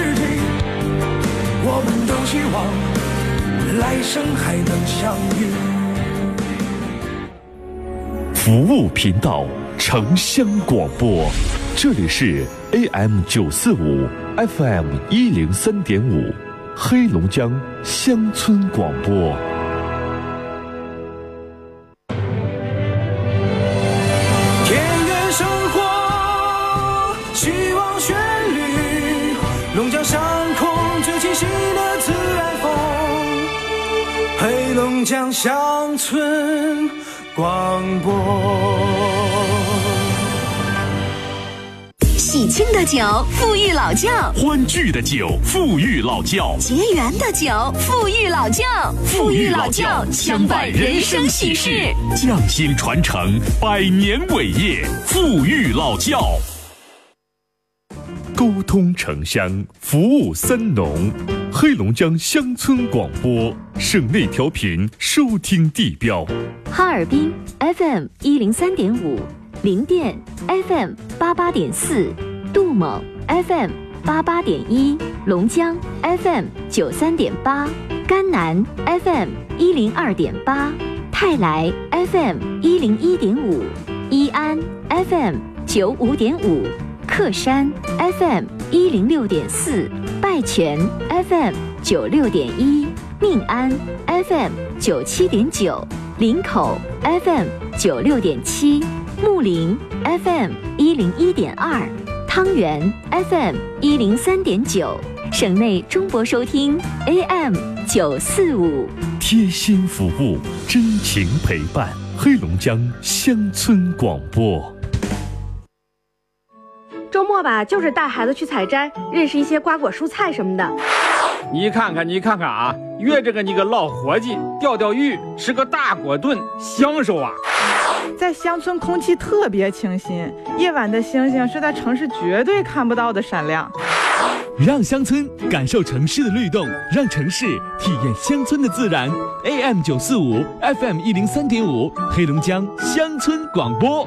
是对，我们都希望来生还能相遇。服务频道，城乡广播，这里是 AM 九四五，FM 一零三点五，黑龙江乡村广播。江乡村广播。喜庆的酒，富裕老窖；欢聚的酒，富裕老窖；结缘的酒，富裕老窖。富裕老窖，相伴人生喜事。匠心传承，百年伟业，富裕老窖。沟通城乡，服务三农，黑龙江乡村广播，省内调频收听地标：哈尔滨 FM 一零三点五。零店 FM 八八点四，杜蒙 FM 八八点一，龙江 FM 九三点八，甘南 FM 一零二点八，泰来 FM 一零一点五，伊安 FM 九五点五，克山 FM 一零六点四，拜泉 FM 九六点一，命安 FM 九七点九，林口 FM 九六点七。木林 FM 一零一点二，汤圆 FM 一零三点九，省内中博收听 AM 九四五，贴心服务，真情陪伴，黑龙江乡村广播。吧，就是带孩子去采摘，认识一些瓜果蔬菜什么的。你看看，你看看啊，约着个你个老伙计钓钓鱼，吃个大果炖，享受啊！在乡村，空气特别清新，夜晚的星星是在城市绝对看不到的闪亮。让乡村感受城市的律动，让城市体验乡村的自然。AM 九四五，FM 一零三点五，黑龙江乡村广播。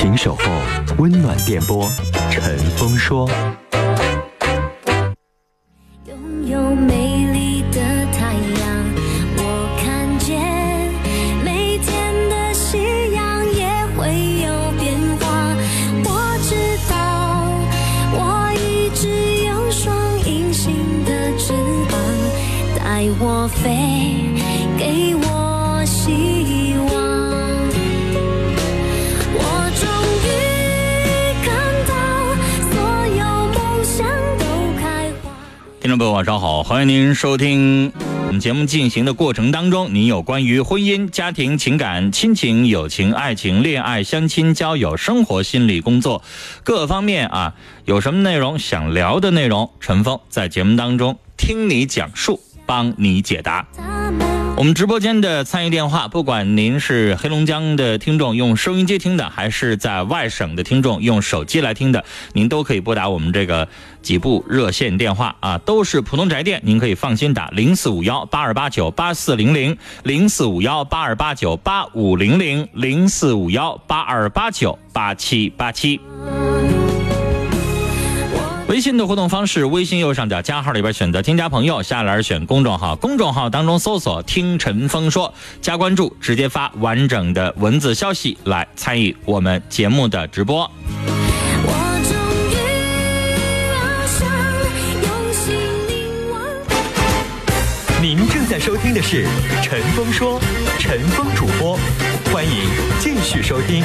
请守候温暖电波，陈峰说。拥有美丽的太阳，我看见每天的夕阳也会有变化。我知道，我一直有双隐形的翅膀，带我飞，各位，晚上好，欢迎您收听我们节目进行的过程当中，您有关于婚姻、家庭、情感、亲情、友情、爱情、恋爱、相亲、交友、生活、心理、工作各方面啊，有什么内容想聊的内容，陈峰在节目当中听你讲述，帮你解答。我们直播间的参与电话，不管您是黑龙江的听众用收音机听的，还是在外省的听众用手机来听的，您都可以拨打我们这个几部热线电话啊，都是普通宅电，您可以放心打零四五幺八二八九八四零零零四五幺八二八九八五零零零四五幺八二八九八七八七。微信的互动方式微信右上角加号里边选择添加朋友下栏选公众号。公众号当中搜索听陈峰说加关注直接发完整的文字消息来参与我们节目的直播。我终于用心凝望您正在收听的是陈峰说陈峰主播欢迎继续收听。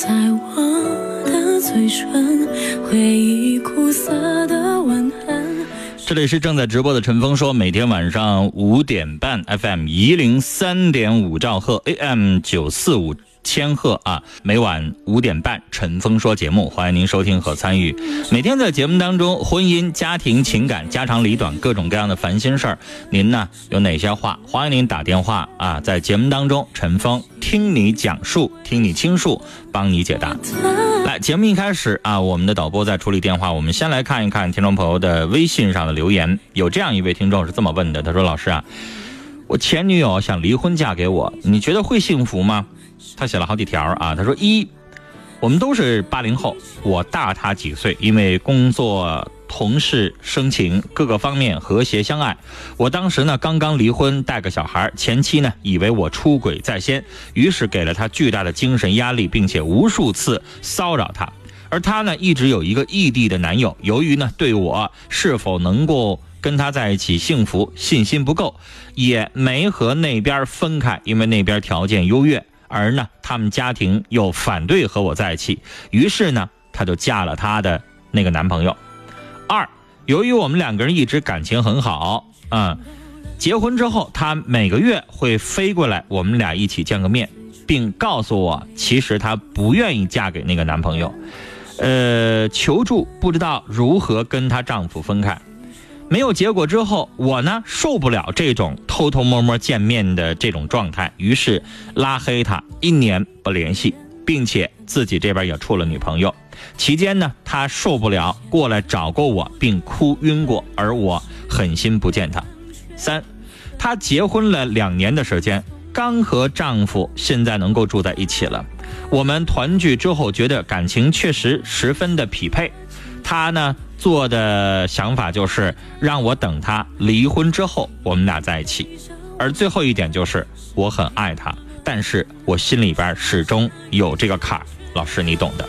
在我的嘴唇，回忆苦涩的吻痕。这里是正在直播的陈峰说，每天晚上五点半，FM 一零三点五兆赫，AM 九四五千鹤啊，每晚五点半，陈峰说节目，欢迎您收听和参与。每天在节目当中，婚姻、家庭、情感、家长里短，各种各样的烦心事儿，您呢有哪些话？欢迎您打电话啊，在节目当中，陈峰听你讲述，听你倾诉，帮你解答。来，节目一开始啊，我们的导播在处理电话，我们先来看一看听众朋友的微信上的留言。有这样一位听众是这么问的，他说：“老师啊，我前女友想离婚嫁给我，你觉得会幸福吗？”他写了好几条啊，他说：“一，我们都是八零后，我大他几岁，因为工作、同事、生情各个方面和谐相爱。我当时呢刚刚离婚，带个小孩，前妻呢以为我出轨在先，于是给了他巨大的精神压力，并且无数次骚扰他。而他呢一直有一个异地的男友，由于呢对我是否能够跟他在一起幸福信心不够，也没和那边分开，因为那边条件优越。”而呢，他们家庭又反对和我在一起，于是呢，她就嫁了她的那个男朋友。二，由于我们两个人一直感情很好，嗯，结婚之后，她每个月会飞过来，我们俩一起见个面，并告诉我，其实她不愿意嫁给那个男朋友，呃，求助不知道如何跟她丈夫分开。没有结果之后，我呢受不了这种偷偷摸摸见面的这种状态，于是拉黑他一年不联系，并且自己这边也处了女朋友。期间呢，他受不了过来找过我，并哭晕过，而我狠心不见他。三，她结婚了两年的时间，刚和丈夫现在能够住在一起了。我们团聚之后，觉得感情确实十分的匹配。她呢？做的想法就是让我等他离婚之后，我们俩在一起。而最后一点就是我很爱他，但是我心里边始终有这个坎儿。老师，你懂的。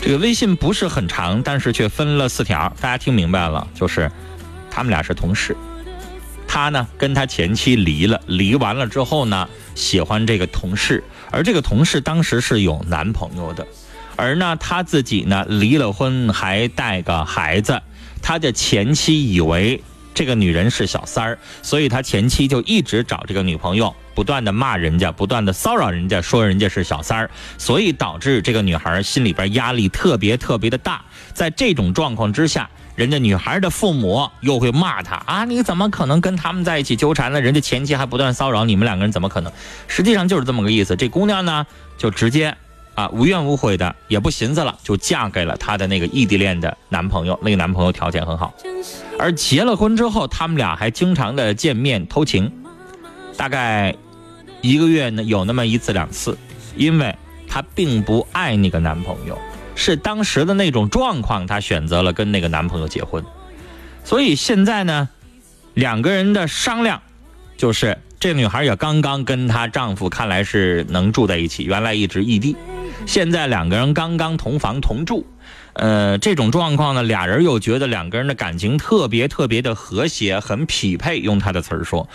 这个微信不是很长，但是却分了四条，大家听明白了？就是他们俩是同事，他呢跟他前妻离了，离完了之后呢喜欢这个同事，而这个同事当时是有男朋友的。而呢，他自己呢离了婚，还带个孩子。他的前妻以为这个女人是小三儿，所以他前妻就一直找这个女朋友，不断的骂人家，不断的骚扰人家，说人家是小三儿，所以导致这个女孩心里边压力特别特别的大。在这种状况之下，人家女孩的父母又会骂她啊，你怎么可能跟他们在一起纠缠呢？人家前妻还不断骚扰你们两个人，怎么可能？实际上就是这么个意思。这姑娘呢，就直接。啊，无怨无悔的，也不寻思了，就嫁给了她的那个异地恋的男朋友。那个男朋友条件很好，而结了婚之后，他们俩还经常的见面偷情，大概一个月呢有那么一次两次，因为她并不爱那个男朋友，是当时的那种状况，她选择了跟那个男朋友结婚。所以现在呢，两个人的商量就是，这女孩也刚刚跟她丈夫看来是能住在一起，原来一直异地。现在两个人刚刚同房同住，呃，这种状况呢，俩人又觉得两个人的感情特别特别的和谐，很匹配。用他的词儿说，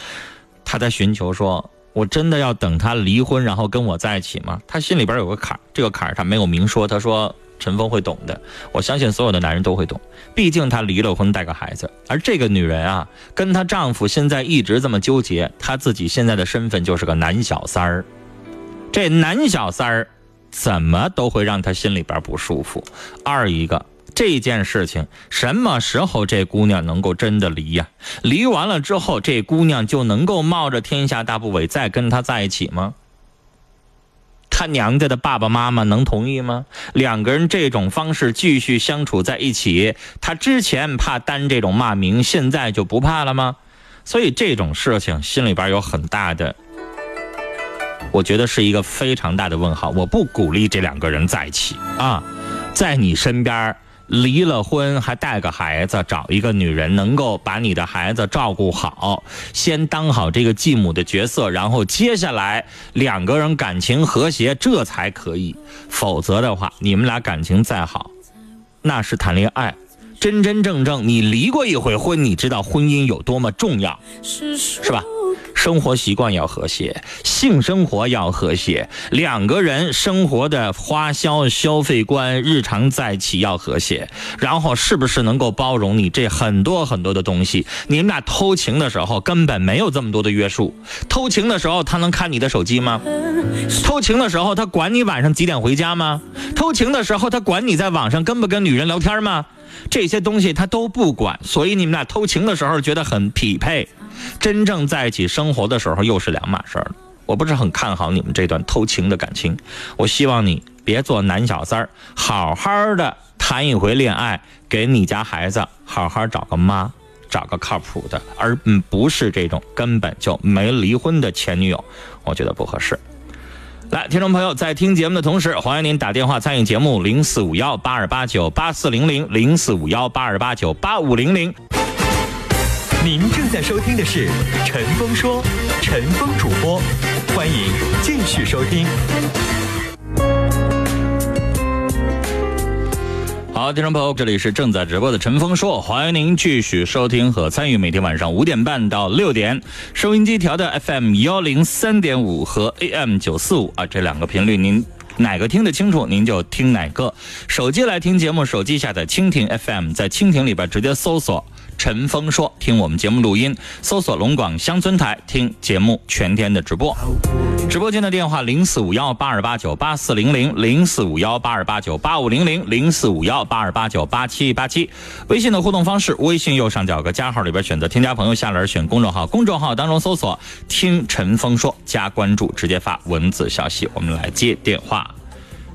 他在寻求说，我真的要等他离婚，然后跟我在一起吗？他心里边有个坎儿，这个坎儿他没有明说。他说陈峰会懂的，我相信所有的男人都会懂。毕竟他离了婚，带个孩子，而这个女人啊，跟她丈夫现在一直这么纠结，她自己现在的身份就是个男小三儿。这男小三儿。怎么都会让他心里边不舒服。二一个这件事情，什么时候这姑娘能够真的离呀？离完了之后，这姑娘就能够冒着天下大不韪再跟他在一起吗？他娘家的爸爸妈妈能同意吗？两个人这种方式继续相处在一起，他之前怕担这种骂名，现在就不怕了吗？所以这种事情心里边有很大的我觉得是一个非常大的问号。我不鼓励这两个人在一起啊，在你身边离了婚还带个孩子，找一个女人能够把你的孩子照顾好，先当好这个继母的角色，然后接下来两个人感情和谐，这才可以。否则的话，你们俩感情再好，那是谈恋爱。真真正正，你离过一回婚，你知道婚姻有多么重要，是吧？生活习惯要和谐，性生活要和谐，两个人生活的花销、消费观、日常在一起要和谐，然后是不是能够包容你这很多很多的东西？你们俩偷情的时候根本没有这么多的约束，偷情的时候他能看你的手机吗？偷情的时候他管你晚上几点回家吗？偷情的时候他管你在网上跟不跟女人聊天吗？这些东西他都不管，所以你们俩偷情的时候觉得很匹配。真正在一起生活的时候又是两码事儿了。我不是很看好你们这段偷情的感情。我希望你别做男小三儿，好好的谈一回恋爱，给你家孩子好好找个妈，找个靠谱的，而嗯不是这种根本就没离婚的前女友，我觉得不合适。来，听众朋友，在听节目的同时，欢迎您打电话参与节目，零四五幺八二八九八四零零，零四五幺八二八九八五零零。您正在收听的是《陈峰说》，陈峰主播，欢迎继续收听。好，听众朋友，这里是正在直播的陈峰说，欢迎您继续收听和参与每天晚上五点半到六点，收音机调的 FM 幺零三点五和 AM 九四五啊，这两个频率您哪个听得清楚，您就听哪个。手机来听节目，手机下载蜻蜓 FM，在蜻蜓里边直接搜索。陈峰说：“听我们节目录音，搜索龙广乡村台听节目全天的直播。直播间的电话零四五幺八二八九八四零零零四五幺八二八九八五零零零四五幺八二八九八七八七。微信的互动方式，微信右上角有个加号里边选择添加朋友，下栏选公众号，公众号当中搜索听陈峰说，加关注，直接发文字消息。我们来接电话。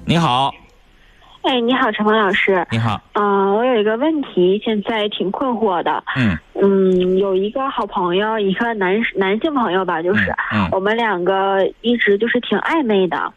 你好，哎，你好，陈鹏老师。你好，嗯、我有一个问题，现在挺困惑的。嗯嗯，有一个好朋友，一个男男性朋友吧，就是、嗯我们两个一直就是挺暧昧的。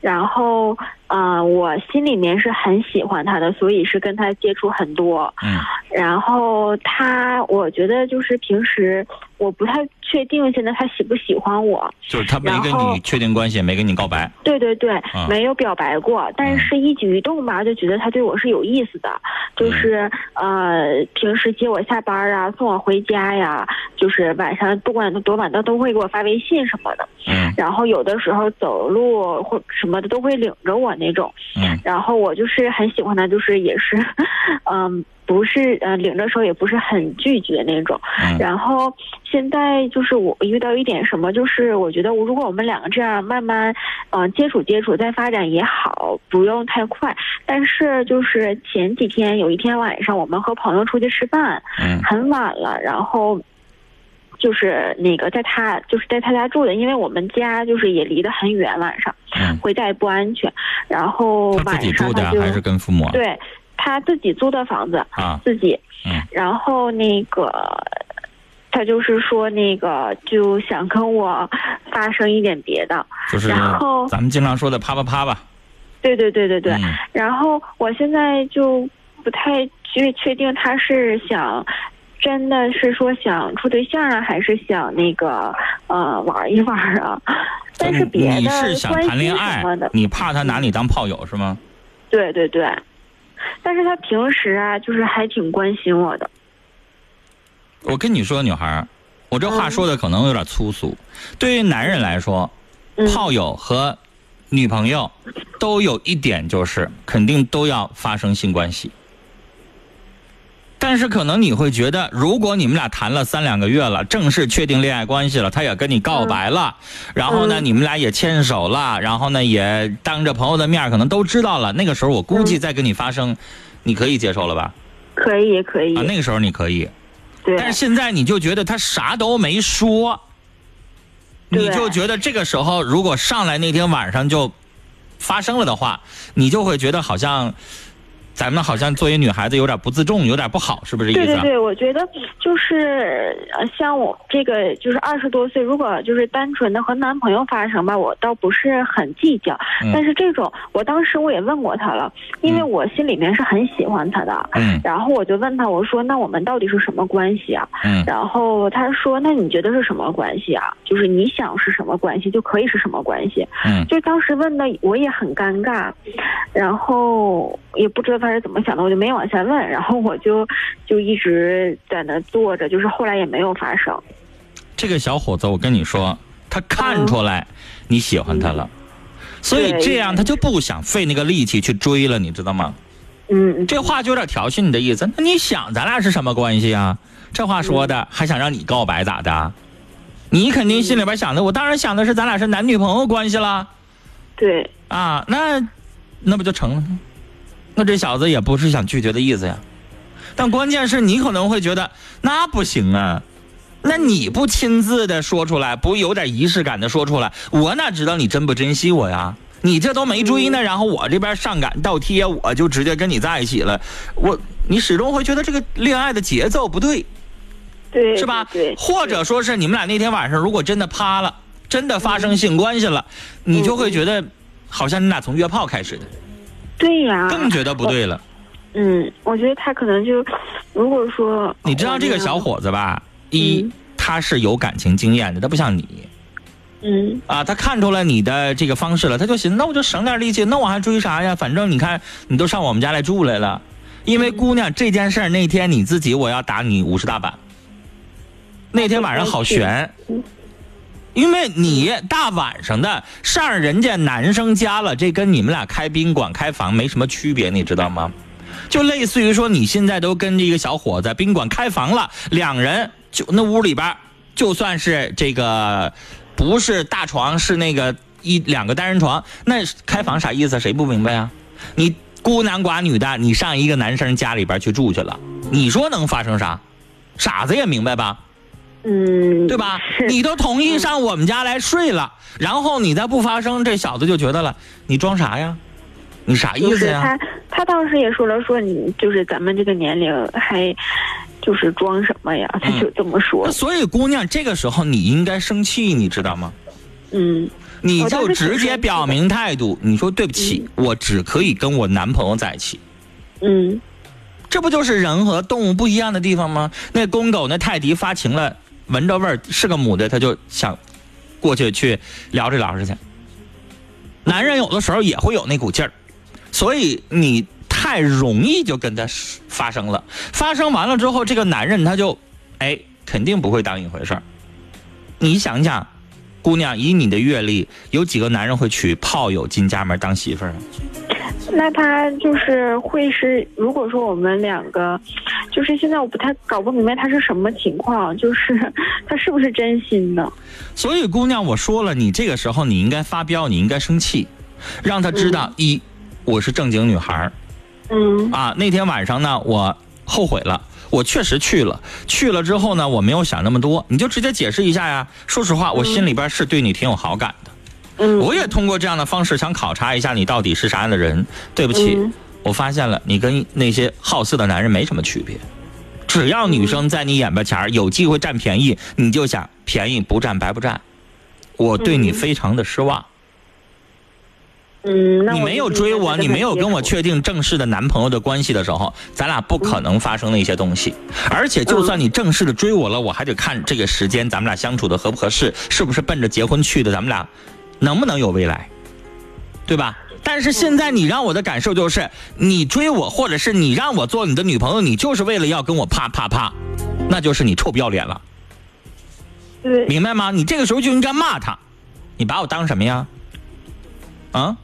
然后，呃，我心里面是很喜欢他的，所以是跟他接触很多。嗯然后他，我觉得就是平时我不太确定现在他喜不喜欢我。就是他没跟你确定关系，没跟你告白。对对对，嗯没有表白过，但是一举一动吧，就觉得他对我是有意思的，就是呃，平时接我下班啊，送我回家呀，就是晚上不管多晚，他都会给我发微信什么的。嗯然后有的时候走路或什么的都会领着我那种。嗯然后我就是很喜欢他，就是也是，嗯，不是呃领着手也不是很拒绝那种。嗯然后现在就是我遇到一点什么，就是我觉得我如果我们两个这样慢慢，嗯、接触接触再发展也好，不用太快。但是就是前几天有一天晚上，我们和朋友出去吃饭，嗯很晚了，然后。就是那个在他就是在他家住的，因为我们家就是也离得很远，晚上嗯，回家也不安全。然后他自晚己住的上他就还是跟父母啊？对他自己租的房子，啊自己。嗯然后那个他就是说那个就想跟我发生一点别的，就是然后咱们经常说的啪啪啪吧。对对对对对。嗯然后我现在就不太确确定他是想。真的是说想处对象啊，还是想那个呃玩一玩啊？但是别的你是想谈恋爱你怕他拿你当炮友是吗？对对对。但是他平时啊，就是还挺关心我的。我跟你说，女孩儿，我这话说的可能有点粗俗。对于男人来说，嗯炮友和女朋友都有一点就是肯定都要发生性关系。但是可能你会觉得，如果你们俩谈了三两个月了，正式确定恋爱关系了，他也跟你告白了，然后呢，嗯你们俩也牵手了，然后呢，也当着朋友的面儿可能都知道了。那个时候，我估计再跟你发生，你可以接受了吧？可以可以，啊，那个时候你可以。对，但是现在你就觉得他啥都没说，你就觉得这个时候如果上来那天晚上就发生了的话，你就会觉得好像咱们好像作为女孩子有点不自重，有点不好，是不是意思？对对对，我觉得就是呃，像我这个就是二十多岁，如果就是单纯的和男朋友发生吧，我倒不是很计较。嗯但是这种，我当时我也问过他了，因为我心里面是很喜欢他的。嗯然后我就问他，我说那我们到底是什么关系啊？嗯然后他说那你觉得是什么关系啊？就是你想是什么关系就可以是什么关系。嗯就当时问的我也很尴尬，然后也不知道他是怎么想的，我就没往下问，然后我就就一直在那坐着，就是后来也没有发生。这个小伙子，我跟你说，他看出来你喜欢他了，所以这样他就不想费那个力气去追了，你知道吗？嗯，这话就有点调戏你的意思。那你想咱俩是什么关系啊？这话说的还想让你告白咋的？你肯定心里边想的，我当然想的是咱俩是男女朋友关系了。对，啊，那那不就成了？那这小子也不是想拒绝的意思呀。但关键是你可能会觉得那不行啊，那你不亲自的说出来，不有点仪式感的说出来，我哪知道你珍不珍惜我呀？你这都没追呢，然后我这边上赶倒贴，我就直接跟你在一起了，我你始终会觉得这个恋爱的节奏不对，对，是吧？对，或者说是你们俩那天晚上如果真的趴了，真的发生性关系了，你就会觉得好像你俩从约炮开始的，对呀，更觉得不对了。嗯，我觉得他可能就，如果说你知道这个小伙子吧？一，他是有感情经验的，他不像你嗯啊，他看出来你的这个方式了，他就寻思，那我就省点力气，那我还追啥呀？反正你看，你都上我们家来住来了，因为姑娘这件事儿那天你自己我要打你五十大板，那天晚上好悬。因为你大晚上的上人家男生家了，这跟你们俩开宾馆开房没什么区别，你知道吗？就类似于说你现在都跟这个小伙子宾馆开房了，两人就那屋里边，就算是这个不是大床，是那个一两个单人床，那开房啥意思？谁不明白啊？你孤男寡女的，你上一个男生家里边去住去了，你说能发生啥？傻子也明白吧？嗯，对吧？你都同意上我们家来睡了，然后你再不发声，这小子就觉得了，你装啥呀？你啥意思呀？他他当时也说了，说你就是咱们这个年龄还就是装什么呀？他就这么说。所以姑娘，这个时候你应该生气，你知道吗？嗯，你就直接表明态度，你说对不起，我只可以跟我男朋友在一起。嗯，这不就是人和动物不一样的地方吗？那公狗那泰迪发情了，闻着味儿是个母的，他就想过去去聊这聊着去。男人有的时候也会有那股劲儿，所以你太容易就跟他发生了。发生完了之后，这个男人他就，哎，肯定不会当一回事儿。你想想，姑娘，以你的阅历，有几个男人会娶炮友进家门当媳妇儿？那他就是会是，如果说我们两个，就是现在我不太搞不明白他是什么情况，就是 他是不是真心的？所以，姑娘，我说了，你这个时候你应该发飙，你应该生气，让他知道、一，我是正经女孩儿嗯啊。那天晚上呢，我后悔了，我确实去了，去了之后呢，我没有想那么多，你就直接解释一下呀。说实话，我心里边是对你挺有好感的。嗯，我也通过这样的方式想考察一下你到底是啥样的人。对不起，嗯我发现了你跟那些好色的男人没什么区别。只要女生在你眼巴前儿有机会占便宜，你就想便宜不占白不占。我对你非常的失望。嗯，你没有追我，你没有跟我确定正式的男朋友的关系的时候，咱俩不可能发生那些东西。而且，就算你正式的追我了，我还得看这个时间咱们俩相处的合不合适，是不是奔着结婚去的，咱们俩能不能有未来，对吧？但是现在你让我的感受就是，你追我，或者是你让我做你的女朋友，你就是为了要跟我啪啪啪，那就是你臭不要脸了，对，明白吗？你这个时候就应该骂他，你把我当什么呀？啊？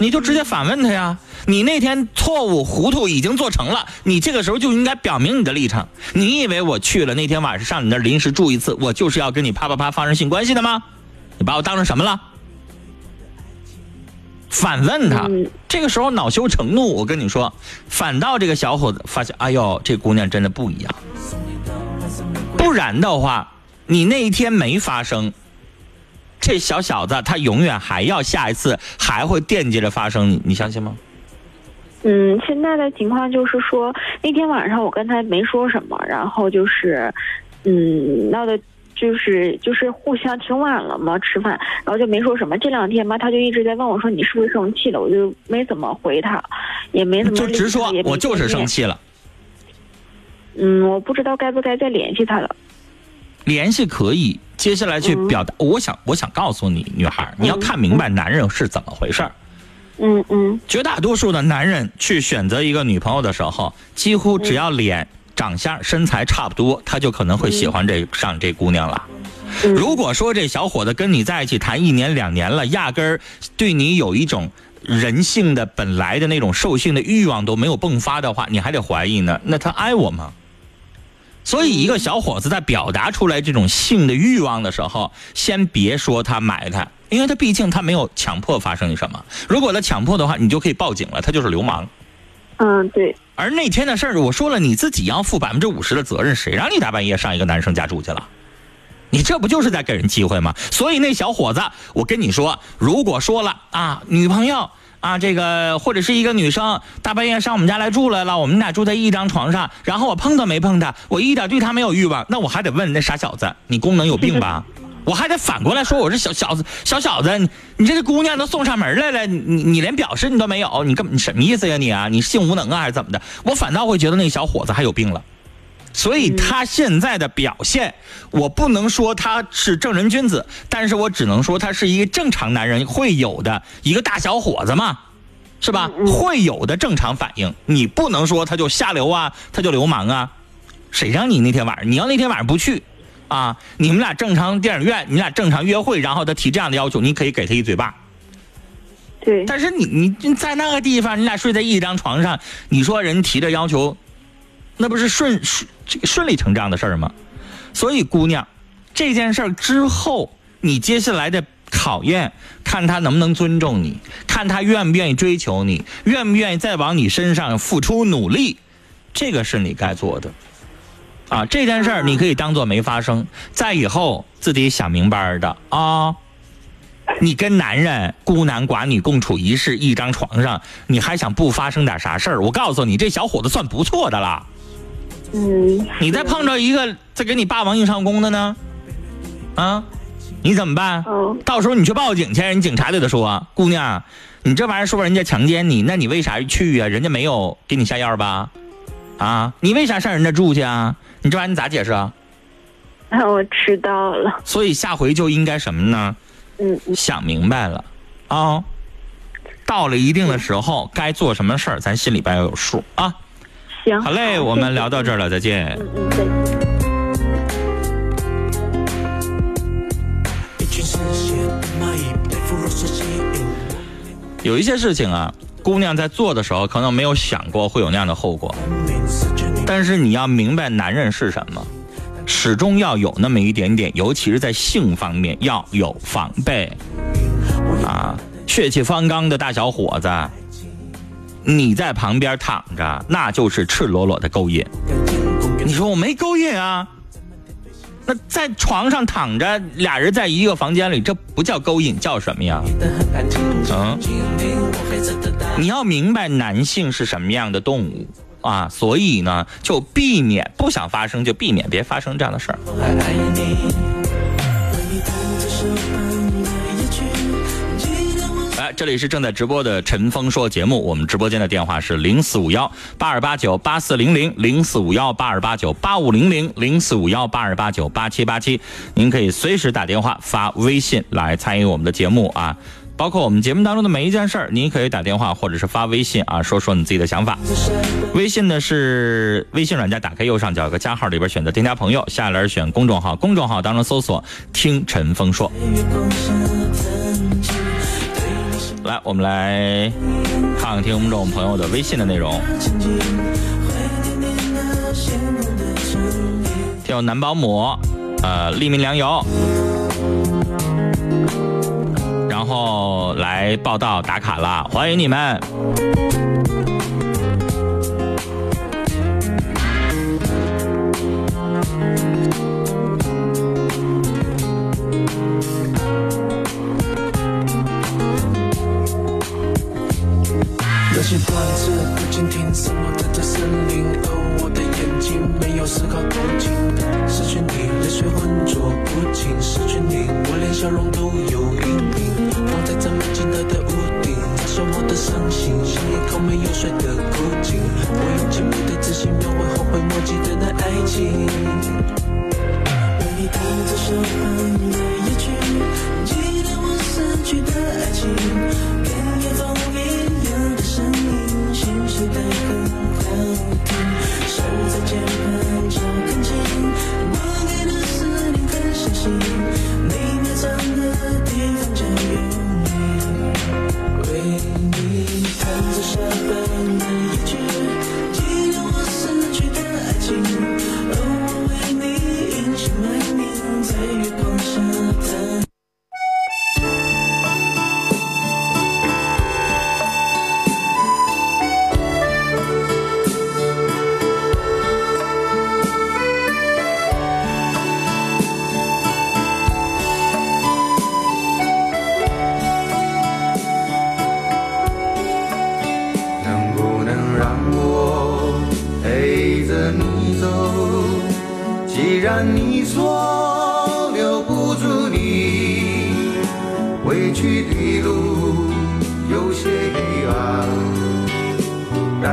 你就直接反问他呀！你那天错误糊涂已经做成了，你这个时候就应该表明你的立场。你以为我去了那天晚上上你那临时住一次，我就是要跟你啪啪啪发生性关系的吗？你把我当成什么了？反问他，这个时候恼羞成怒，我跟你说，反倒这个小伙子发现，哎呦，这姑娘真的不一样。不然的话，你那一天没发生，这小小子他永远还要下一次还会惦记着发生，你你相信吗？嗯，现在的情况就是说，那天晚上我跟他没说什么，然后就是，嗯，闹的。就是就是互相挺晚了嘛，吃饭，然后就没说什么。这两天嘛，他就一直在问我说你是不是生气了，我就没怎么回他，也没怎么就直说我就是生。气了。嗯，我不知道该不该再联系他了。联系可以，接下来去嗯表达。我想，我想告诉你，女孩，你要看明白男人是怎么回事儿。嗯嗯绝大多数的男人去选择一个女朋友的时候，几乎只要脸、长相、身材差不多，他就可能会喜欢这上这姑娘了。嗯如果说这小伙子跟你在一起谈一年两年了，压根儿对你有一种人性的本来的那种兽性的欲望都没有迸发的话，你还得怀疑呢。那他爱我吗？所以，一个小伙子在表达出来这种性的欲望的时候，先别说他埋汰，因为他毕竟他没有强迫发生什么。如果他强迫的话，你就可以报警了，他就是流氓。嗯，对。而那天的事儿，我说了，你自己要负百分之五十的责任，谁让你大半夜上一个男生家住去了？你这不就是在给人机会吗？所以那小伙子，我跟你说，如果说了啊，女朋友啊，这个或者是一个女生大半夜上我们家来住来了，我们俩住在一张床上，然后我碰都没碰她，我一点对她没有欲望，那我还得问那傻小子，你功能有病吧？我还得反过来说，我这小小子小小子，你你这个姑娘都送上门来了，你你连表示你都没有，你根你什么意思呀你啊？你性无能啊还是怎么的？我反倒会觉得那个小伙子还有病了。所以他现在的表现，我不能说他是正人君子，但是我只能说他是一个正常男人会有的一个大小伙子嘛，是吧？会有的正常反应，你不能说他就下流啊，他就流氓啊，谁让你那天晚上？你要那天晚上不去，啊，你们俩正常电影院，你俩正常约会，然后他提这样的要求，你可以给他一嘴巴。对。但是你你你在那个地方，你俩睡在一张床上，你说人提这要求，那不是顺顺这个顺理成章的事儿吗？所以姑娘，这件事儿之后，你接下来的考验，看他能不能尊重你，看他愿不愿意追求你，愿不愿意再往你身上付出努力，这个是你该做的。啊，这件事儿你可以当做没发生，在以后自己想明白的啊。你跟男人孤男寡女共处一室一张床上，你还想不发生点啥事儿？我告诉你，这小伙子算不错的了。嗯，你再碰着一个再给你霸王硬上弓的呢，啊，你怎么办？到时候你去报警去，人警察就得说，姑娘，你这玩意儿说人家强奸你，那你为啥去呀、人家没有给你下药吧？啊，你为啥上人家住去啊？你这玩意儿你咋解释啊？那我知道了。所以下回就应该什么呢？嗯，想明白了啊、到了一定的时候，该做什么事儿，咱心里边要有数啊。行，好嘞，我们聊到这儿了，再见。嗯，再见。有一些事情啊，姑娘在做的时候可能没有想过会有那样的后果，但是你要明白男人是什么，始终要有那么一点点，尤其是在性方面要有防备啊。血气方刚的大小伙子，你在旁边躺着，那就是赤裸裸的勾引。你说我没勾引啊？那在床上躺着，俩人在一个房间里，这不叫勾引，叫什么呀？嗯，你要明白男性是什么样的动物啊，所以呢，就避免不想发生，就避免别发生这样的事儿。这里是正在直播的陈峰说节目，我们直播间的电话是零四五幺八二八九八四零零零四五幺八二八九八五零零零四五幺八二八九八七八七，您可以随时打电话发微信来参与我们的节目啊。包括我们节目当中的每一件事儿，您可以打电话或者是发微信啊，说说你自己的想法。微信呢是微信软件，打开右上角有个加号，里边选择添加朋友，下栏选公众号，公众号当中搜索“听陈峰说”。来，我们来看看听众朋友的微信的内容。听我男保姆，呃，利民粮油，然后来报道打卡了，欢迎你们。那些段子不经听，什么在这森林，而我的眼睛没有丝毫动静。失去你，泪水浑浊不清，失去你，我连笑容都有阴影。放在这没尽头的屋顶，在说我的伤心，像一口没有水的枯井。我用尽不的自信描绘后悔莫及的那爱情。为你弹着手旁的夜曲，纪念我死去的爱情。心碎的很好听。手在键盘敲，看见，我给的思念很相信，你埋藏的地方就有你。为你弹着沙般的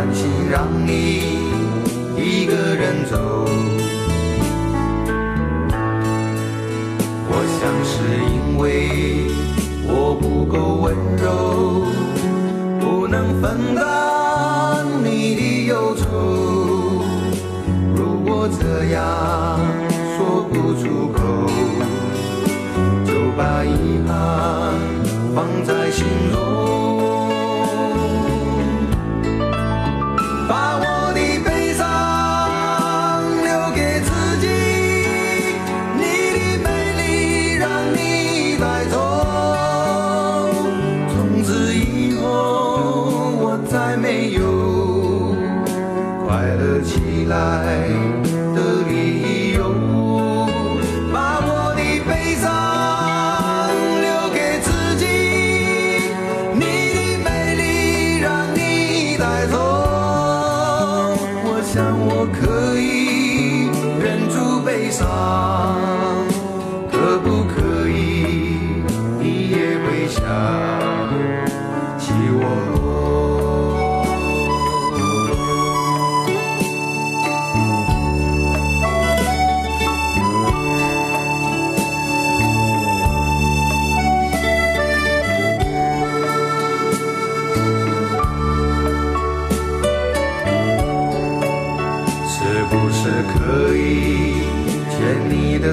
担心让你一个人走。我想是因为我不够温柔。不能分担你的忧愁。如果这样说不出口，就把遗憾放在心中。住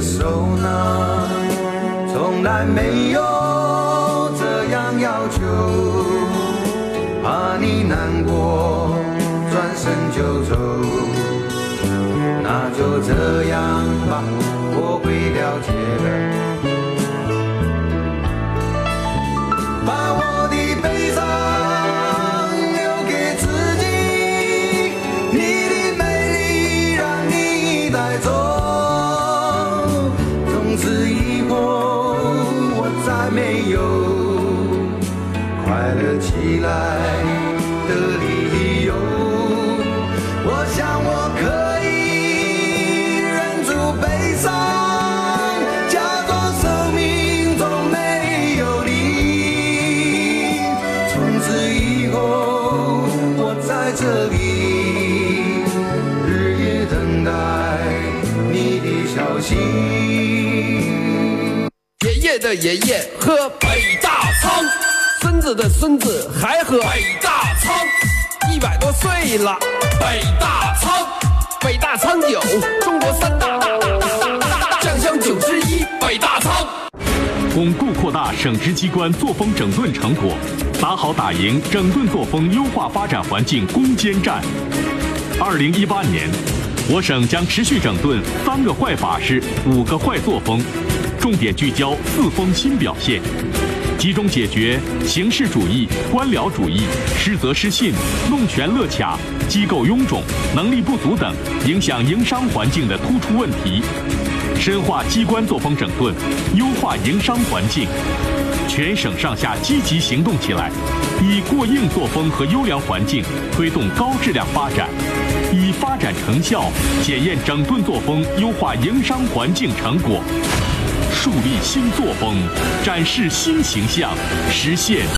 手呢？从来没有这样要求，怕你难过，转身就走。那就这样吧，我会了解的。爷爷喝北大仓，孙子的孙子还喝北大仓，一百多岁了，北大仓，北大仓酒，中国三大大大大大大大酱香酒之一，北大仓。巩固扩大省直机关作风整顿成果，打好打赢整顿作风优化发展环境攻坚战。二零一八年，我省将持续整顿三个坏法师、五个坏作风，重点聚焦四风新表现集中解决形式主义官僚主义失责失信弄权勒卡机构臃肿能力不足等影响营商环境的突出问题深化机关作风整顿优化营商环境全省上下积极行动起来以过硬作风和优良环境推动高质量发展以发展成效检验整顿作风优化营商环境成果。树立新作风展示新形象实现